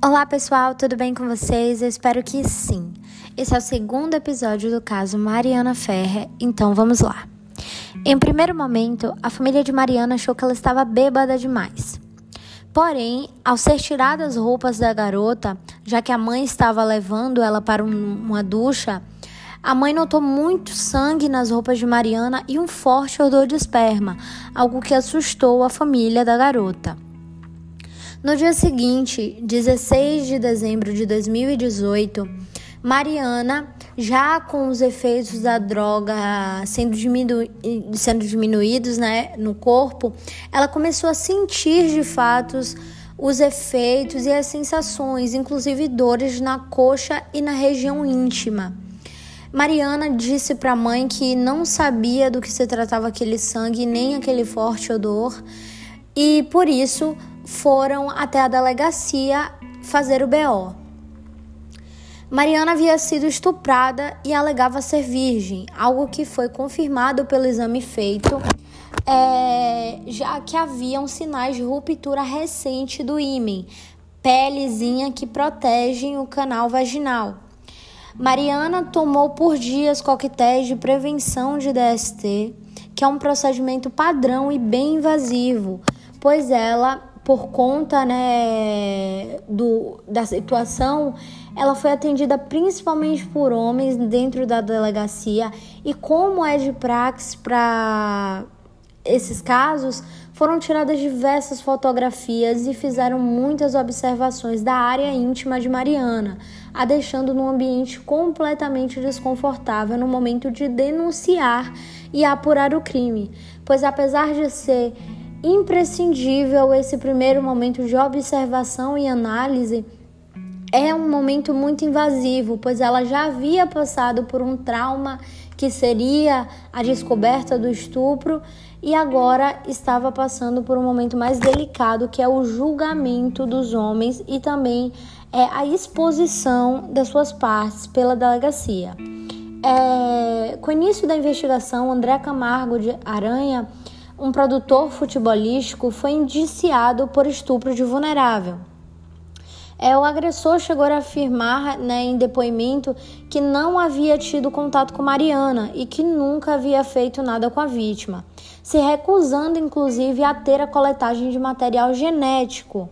Olá pessoal, tudo bem com vocês? Eu espero que sim. Esse é o segundo episódio do caso Mariana Ferrer, então vamos lá. Em primeiro momento, a família de Mariana achou que ela estava bêbada demais. Porém, ao ser tiradas as roupas da garota, já que a mãe estava levando ela para um, uma ducha, a mãe notou muito sangue nas roupas de Mariana e um forte odor de esperma, algo que assustou a família da garota. No dia seguinte, 16 de dezembro de 2018, Mariana, já com os efeitos da droga sendo, diminu sendo diminuídos né, no corpo, ela começou a sentir de fato os efeitos e as sensações, inclusive dores na coxa e na região íntima. Mariana disse para a mãe que não sabia do que se tratava aquele sangue nem aquele forte odor e por isso foram até a delegacia fazer o BO. Mariana havia sido estuprada e alegava ser virgem, algo que foi confirmado pelo exame feito, é, já que haviam sinais de ruptura recente do ímen, pelezinha que protegem o canal vaginal. Mariana tomou por dias coquetéis de prevenção de DST, que é um procedimento padrão e bem invasivo, pois ela por conta né, do, da situação, ela foi atendida principalmente por homens dentro da delegacia. E como é de praxe para esses casos, foram tiradas diversas fotografias e fizeram muitas observações da área íntima de Mariana, a deixando num ambiente completamente desconfortável no momento de denunciar e apurar o crime, pois apesar de ser imprescindível esse primeiro momento de observação e análise. É um momento muito invasivo, pois ela já havia passado por um trauma que seria a descoberta do estupro e agora estava passando por um momento mais delicado, que é o julgamento dos homens e também é, a exposição das suas partes pela delegacia. É, com o início da investigação, André Camargo de Aranha um produtor futebolístico foi indiciado por estupro de vulnerável. É, o agressor chegou a afirmar né, em depoimento que não havia tido contato com Mariana e que nunca havia feito nada com a vítima, se recusando inclusive a ter a coletagem de material genético.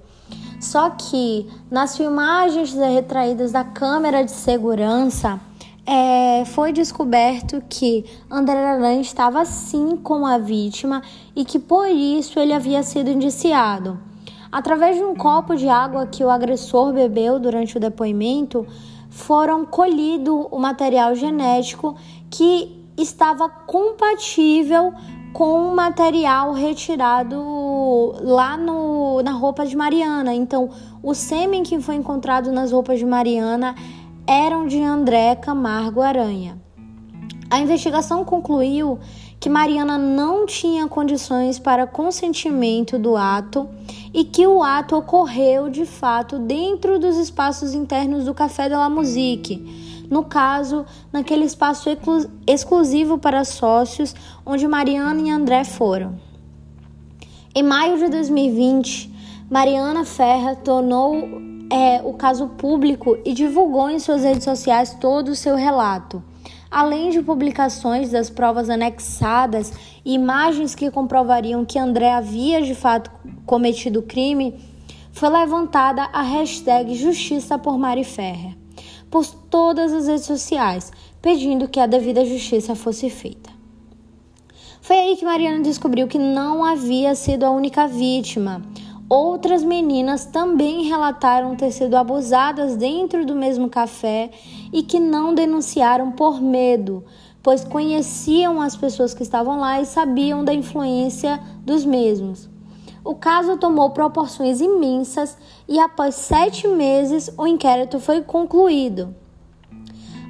Só que nas filmagens retraídas da câmera de segurança, é, foi descoberto que André Aranha estava sim com a vítima e que por isso ele havia sido indiciado. Através de um copo de água que o agressor bebeu durante o depoimento, foram colhido o material genético que estava compatível com o material retirado lá no, na roupa de Mariana. Então, o sêmen que foi encontrado nas roupas de Mariana eram de André Camargo Aranha. A investigação concluiu que Mariana não tinha condições para consentimento do ato e que o ato ocorreu de fato dentro dos espaços internos do Café de la Musique, no caso, naquele espaço exclusivo para sócios onde Mariana e André foram. Em maio de 2020, Mariana Ferra tornou é, o caso público e divulgou em suas redes sociais todo o seu relato. Além de publicações das provas anexadas e imagens que comprovariam que André havia de fato cometido o crime, foi levantada a hashtag Justiça por Mari Ferrer por todas as redes sociais, pedindo que a devida justiça fosse feita. Foi aí que Mariana descobriu que não havia sido a única vítima. Outras meninas também relataram ter sido abusadas dentro do mesmo café e que não denunciaram por medo, pois conheciam as pessoas que estavam lá e sabiam da influência dos mesmos. O caso tomou proporções imensas e, após sete meses, o inquérito foi concluído.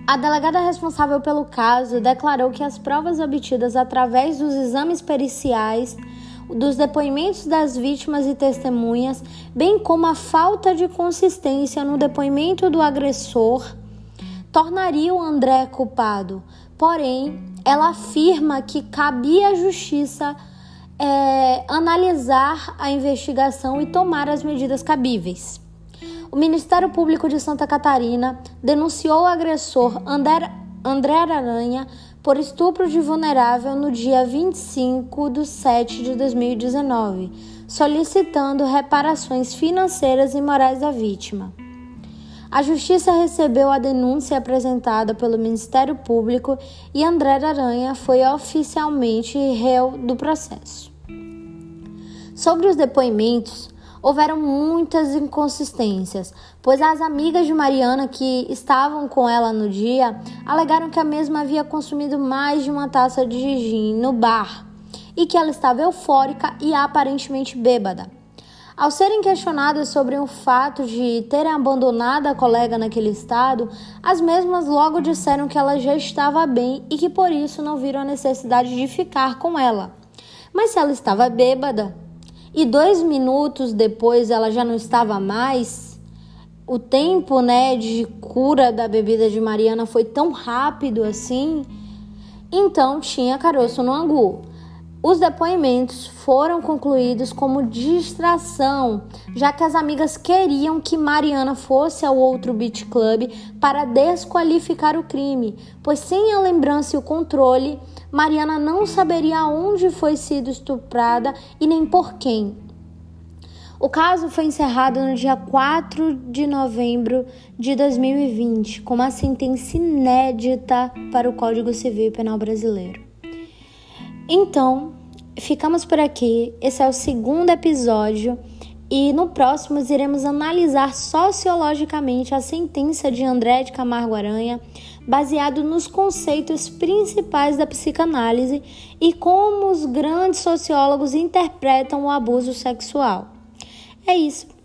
A delegada responsável pelo caso declarou que as provas obtidas através dos exames periciais dos depoimentos das vítimas e testemunhas, bem como a falta de consistência no depoimento do agressor, tornaria o André culpado. Porém, ela afirma que cabia à justiça é, analisar a investigação e tomar as medidas cabíveis. O Ministério Público de Santa Catarina denunciou o agressor André, André Aranha por estupro de vulnerável no dia 25 de 7 de 2019, solicitando reparações financeiras e morais à vítima. A Justiça recebeu a denúncia apresentada pelo Ministério Público e André Aranha foi oficialmente réu do processo. Sobre os depoimentos, houveram muitas inconsistências, pois as amigas de Mariana que estavam com ela no dia alegaram que a mesma havia consumido mais de uma taça de gin no bar e que ela estava eufórica e aparentemente bêbada. Ao serem questionadas sobre o fato de terem abandonado a colega naquele estado, as mesmas logo disseram que ela já estava bem e que por isso não viram a necessidade de ficar com ela. Mas se ela estava bêbada, e dois minutos depois ela já não estava mais. O tempo, né, de cura da bebida de Mariana foi tão rápido assim. Então tinha caroço no angu. Os depoimentos foram concluídos como distração, já que as amigas queriam que Mariana fosse ao outro beat club para desqualificar o crime, pois sem a lembrança e o controle, Mariana não saberia onde foi sido estuprada e nem por quem. O caso foi encerrado no dia 4 de novembro de 2020, com uma sentença inédita para o Código Civil e Penal Brasileiro. Então, ficamos por aqui. Esse é o segundo episódio. E no próximo iremos analisar sociologicamente a sentença de André de Camargo Aranha, baseado nos conceitos principais da psicanálise e como os grandes sociólogos interpretam o abuso sexual. É isso.